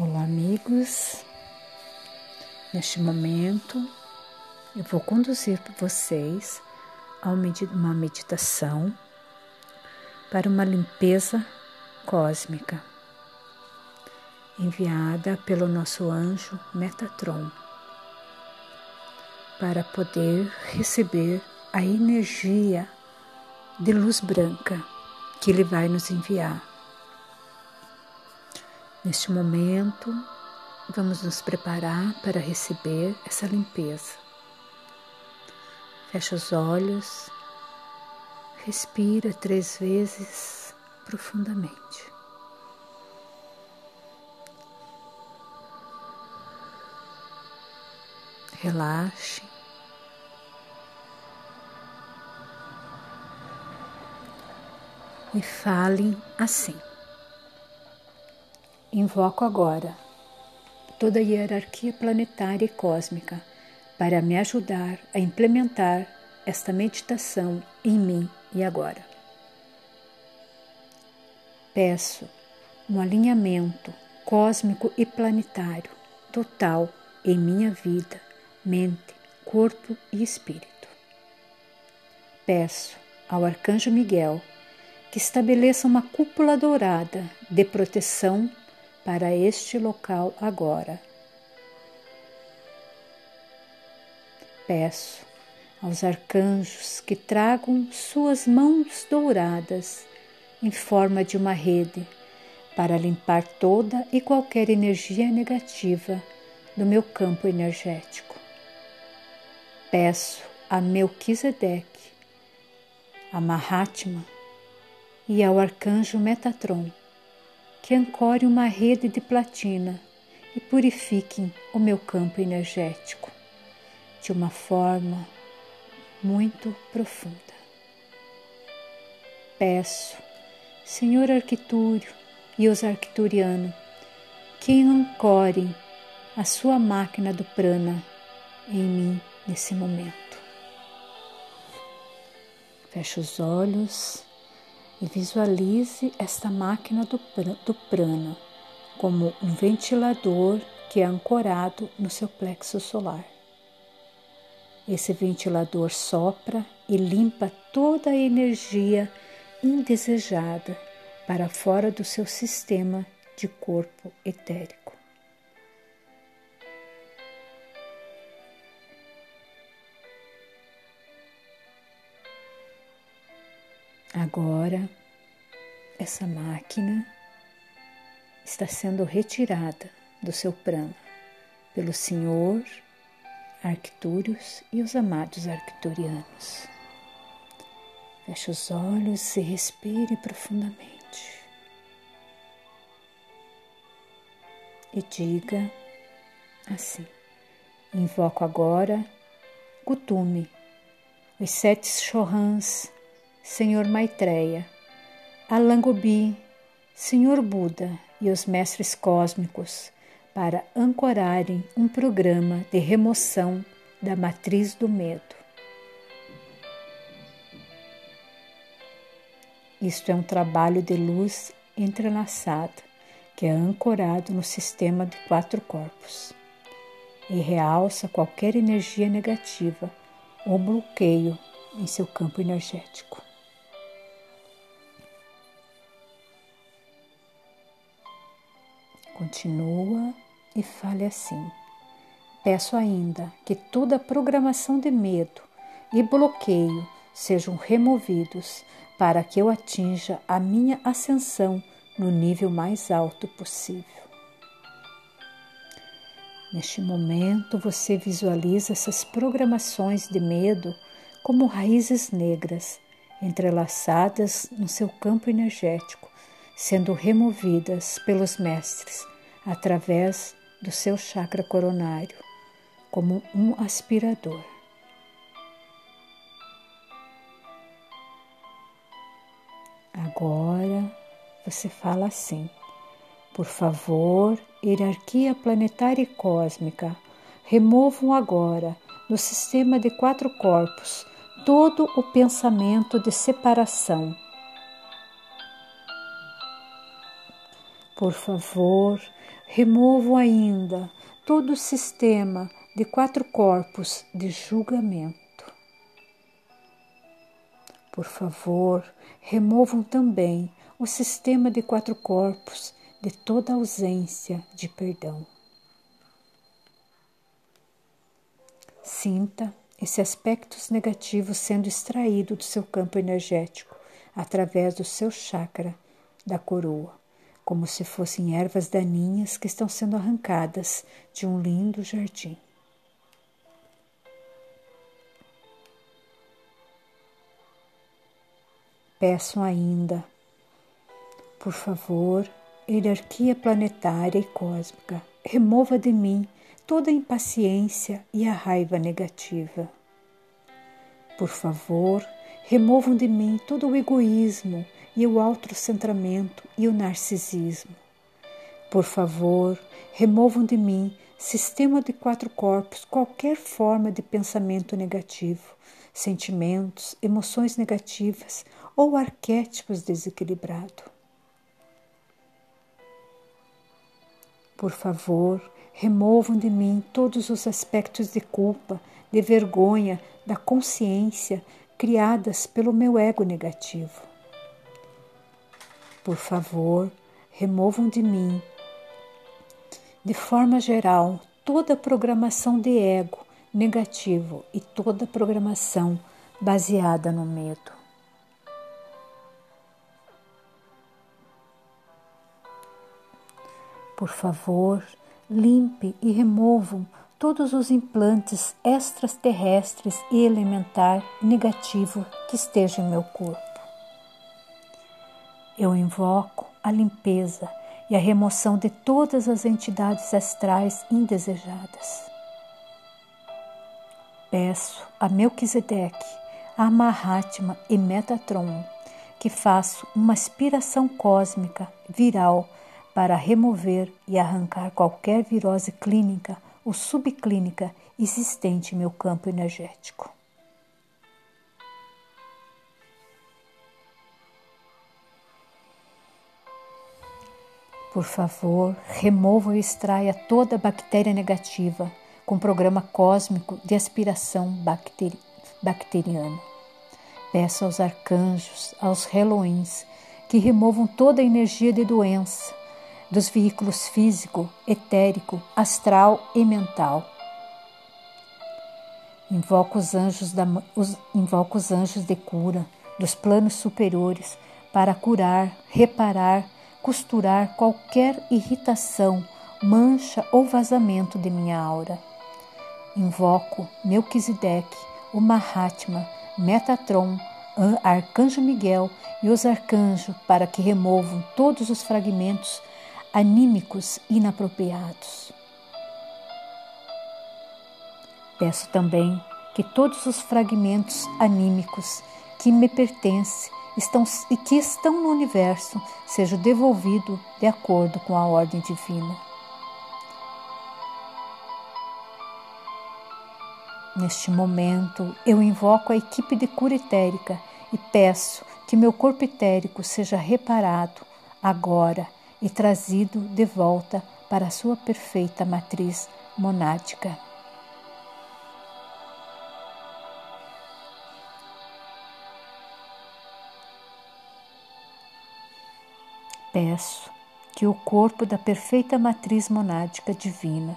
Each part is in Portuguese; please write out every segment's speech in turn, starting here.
Olá, amigos. Neste momento, eu vou conduzir vocês a uma meditação para uma limpeza cósmica enviada pelo nosso anjo Metatron para poder receber a energia de luz branca que ele vai nos enviar. Neste momento, vamos nos preparar para receber essa limpeza. Fecha os olhos, respira três vezes profundamente. Relaxe. E fale assim. Invoco agora toda a hierarquia planetária e cósmica para me ajudar a implementar esta meditação em mim e agora. Peço um alinhamento cósmico e planetário total em minha vida, mente, corpo e espírito. Peço ao Arcanjo Miguel que estabeleça uma cúpula dourada de proteção para este local agora. Peço aos arcanjos que tragam suas mãos douradas em forma de uma rede para limpar toda e qualquer energia negativa do meu campo energético. Peço a Melquisedeque, a Mahatma e ao arcanjo Metatron que ancore uma rede de platina e purifiquem o meu campo energético de uma forma muito profunda. Peço, Senhor Arquitúrio e os arquiturianos, que ancorem a sua máquina do prana em mim nesse momento. Feche os olhos e visualize esta máquina do, do prana como um ventilador que é ancorado no seu plexo solar. Esse ventilador sopra e limpa toda a energia indesejada para fora do seu sistema de corpo etérico. Agora, essa máquina está sendo retirada do seu prana pelo Senhor Arctúrios e os amados arcturianos. Feche os olhos e respire profundamente. E diga assim: Invoco agora Gutume, os sete chorrãs Senhor Maitreya, Alangobi, Senhor Buda e os mestres cósmicos para ancorarem um programa de remoção da matriz do medo. Isto é um trabalho de luz entrelaçada que é ancorado no sistema de quatro corpos e realça qualquer energia negativa ou bloqueio em seu campo energético. Continua e fale assim. Peço ainda que toda programação de medo e bloqueio sejam removidos para que eu atinja a minha ascensão no nível mais alto possível. Neste momento, você visualiza essas programações de medo como raízes negras entrelaçadas no seu campo energético sendo removidas pelos mestres através do seu chakra coronário, como um aspirador. Agora você fala assim: por favor, hierarquia planetária e cósmica, removam agora no sistema de quatro corpos todo o pensamento de separação Por favor, removo ainda todo o sistema de quatro corpos de julgamento. Por favor, removam também o sistema de quatro corpos de toda ausência de perdão. Sinta esses aspectos negativos sendo extraído do seu campo energético através do seu chakra da coroa, como se fossem ervas daninhas que estão sendo arrancadas de um lindo jardim. Peço ainda, por favor, hierarquia planetária e cósmica, remova de mim toda a impaciência e a raiva negativa. Por favor, removam de mim todo o egoísmo e o autocentramento e o narcisismo. Por favor, removam de mim, sistema de quatro corpos, qualquer forma de pensamento negativo, sentimentos, emoções negativas ou arquétipos desequilibrados. Por favor, removam de mim todos os aspectos de culpa, de vergonha, da consciência criadas pelo meu ego negativo. Por favor, removam de mim, de forma geral, toda programação de ego negativo e toda programação baseada no medo. Por favor, limpe e removam todos os implantes extraterrestres e elementar negativo que estejam em meu corpo. Eu invoco a limpeza e a remoção de todas as entidades astrais indesejadas. Peço a Melquisedeque, a Mahatma e Metatron que façam uma aspiração cósmica viral para remover e arrancar qualquer virose clínica ou subclínica existente em meu campo energético. Por favor, remova e extraia toda bactéria negativa com programa cósmico de aspiração bacteri bacteriana. Peço aos arcanjos, aos reloins, que removam toda a energia de doença, dos veículos físico, etérico, astral e mental. Invoco os anjos, da, os, os anjos de cura dos planos superiores para curar, reparar, costurar qualquer irritação, mancha ou vazamento de minha aura. Invoco Melquisedeque, o Mahatma, Metatron, Arcanjo Miguel e os arcanjos para que removam todos os fragmentos anímicos inapropriados. Peço também que todos os fragmentos anímicos que me pertencem estão, e que estão no universo sejam devolvidos de acordo com a ordem divina. Neste momento, eu invoco a equipe de cura etérica e peço que meu corpo etérico seja reparado agora e trazido de volta para a sua perfeita matriz monádica. Peço que o corpo da perfeita matriz monádica divina,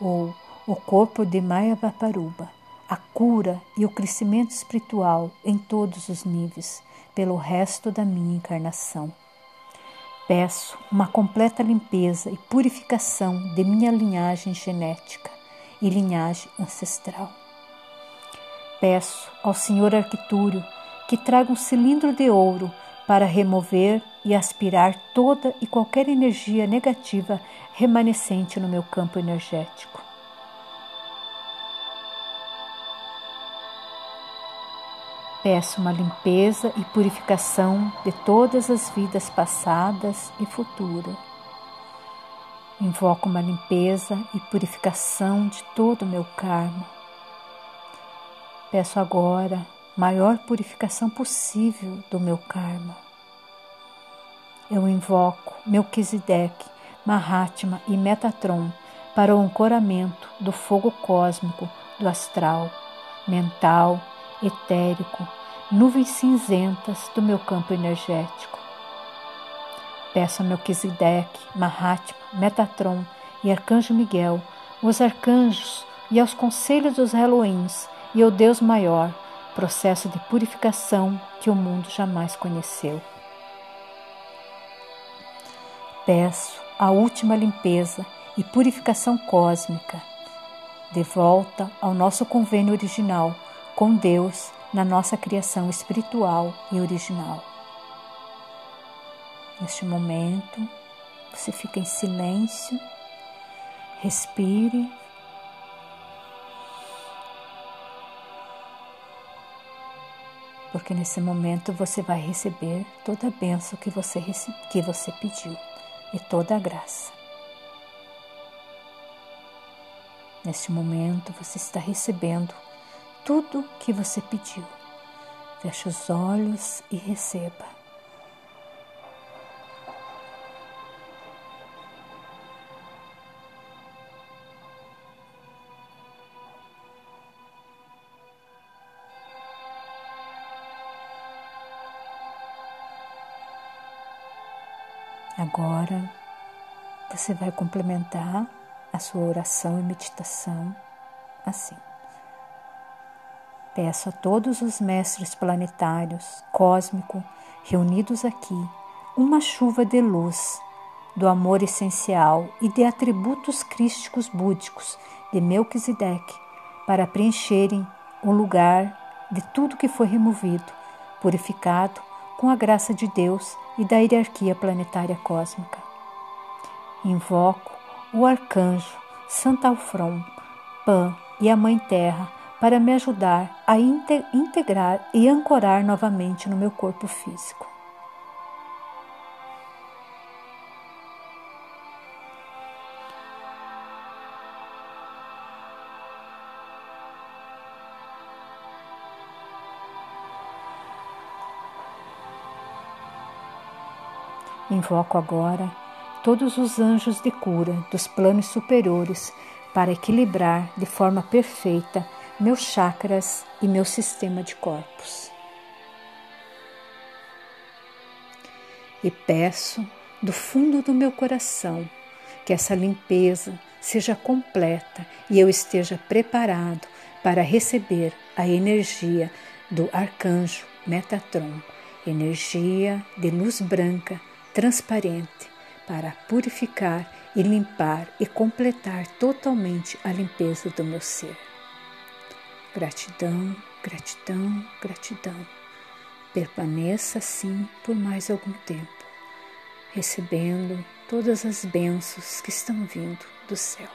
ou o corpo de Maya Vaparuba, a cura e o crescimento espiritual em todos os níveis, pelo resto da minha encarnação Peço uma completa limpeza e purificação de minha linhagem genética e linhagem ancestral. Peço ao Senhor Arquitúrio que traga um cilindro de ouro para remover e aspirar toda e qualquer energia negativa remanescente no meu campo energético. Peço uma limpeza e purificação de todas as vidas passadas e futuras. Invoco uma limpeza e purificação de todo o meu karma. Peço agora maior purificação possível do meu karma. Eu invoco Melquisedeque Mahatma e Metatron para o ancoramento do fogo cósmico, do astral, mental, etérico, nuvens cinzentas do meu campo energético. Peço a Melquisedeque, Mahatma, Metatron e Arcanjo Miguel, os arcanjos e aos conselhos dos Elohims e ao Deus maior, processo de purificação que o mundo jamais conheceu. Peço a última limpeza e purificação cósmica, de volta ao nosso convênio original com Deus na nossa criação espiritual e original. Neste momento, você fica em silêncio, respire. Porque nesse momento você vai receber toda a bênção que você, que você pediu e toda a graça. Neste momento você está recebendo tudo que você pediu. Feche os olhos e receba. Agora você vai complementar a sua oração e meditação assim. Peço a todos os mestres planetários, cósmico, reunidos aqui, uma chuva de luz, do amor essencial e de atributos crísticos búdicos de Melquisedeque, para preencherem o lugar de tudo que foi removido, purificado com a graça de Deus e da hierarquia planetária cósmica. Invoco o arcanjo Santalfron, Pan e a Mãe Terra para me ajudar a integrar e ancorar novamente no meu corpo físico. Invoco agora todos os anjos de cura dos planos superiores para equilibrar de forma perfeita meus chakras e meu sistema de corpos. E peço do fundo do meu coração que essa limpeza seja completa e eu esteja preparado para receber a energia do arcanjo Metatron, energia de luz branca transparente para purificar e limpar e completar totalmente a limpeza do meu ser. Gratidão, gratidão, gratidão. Permaneça assim por mais algum tempo, recebendo todas as bênçãos que estão vindo do céu.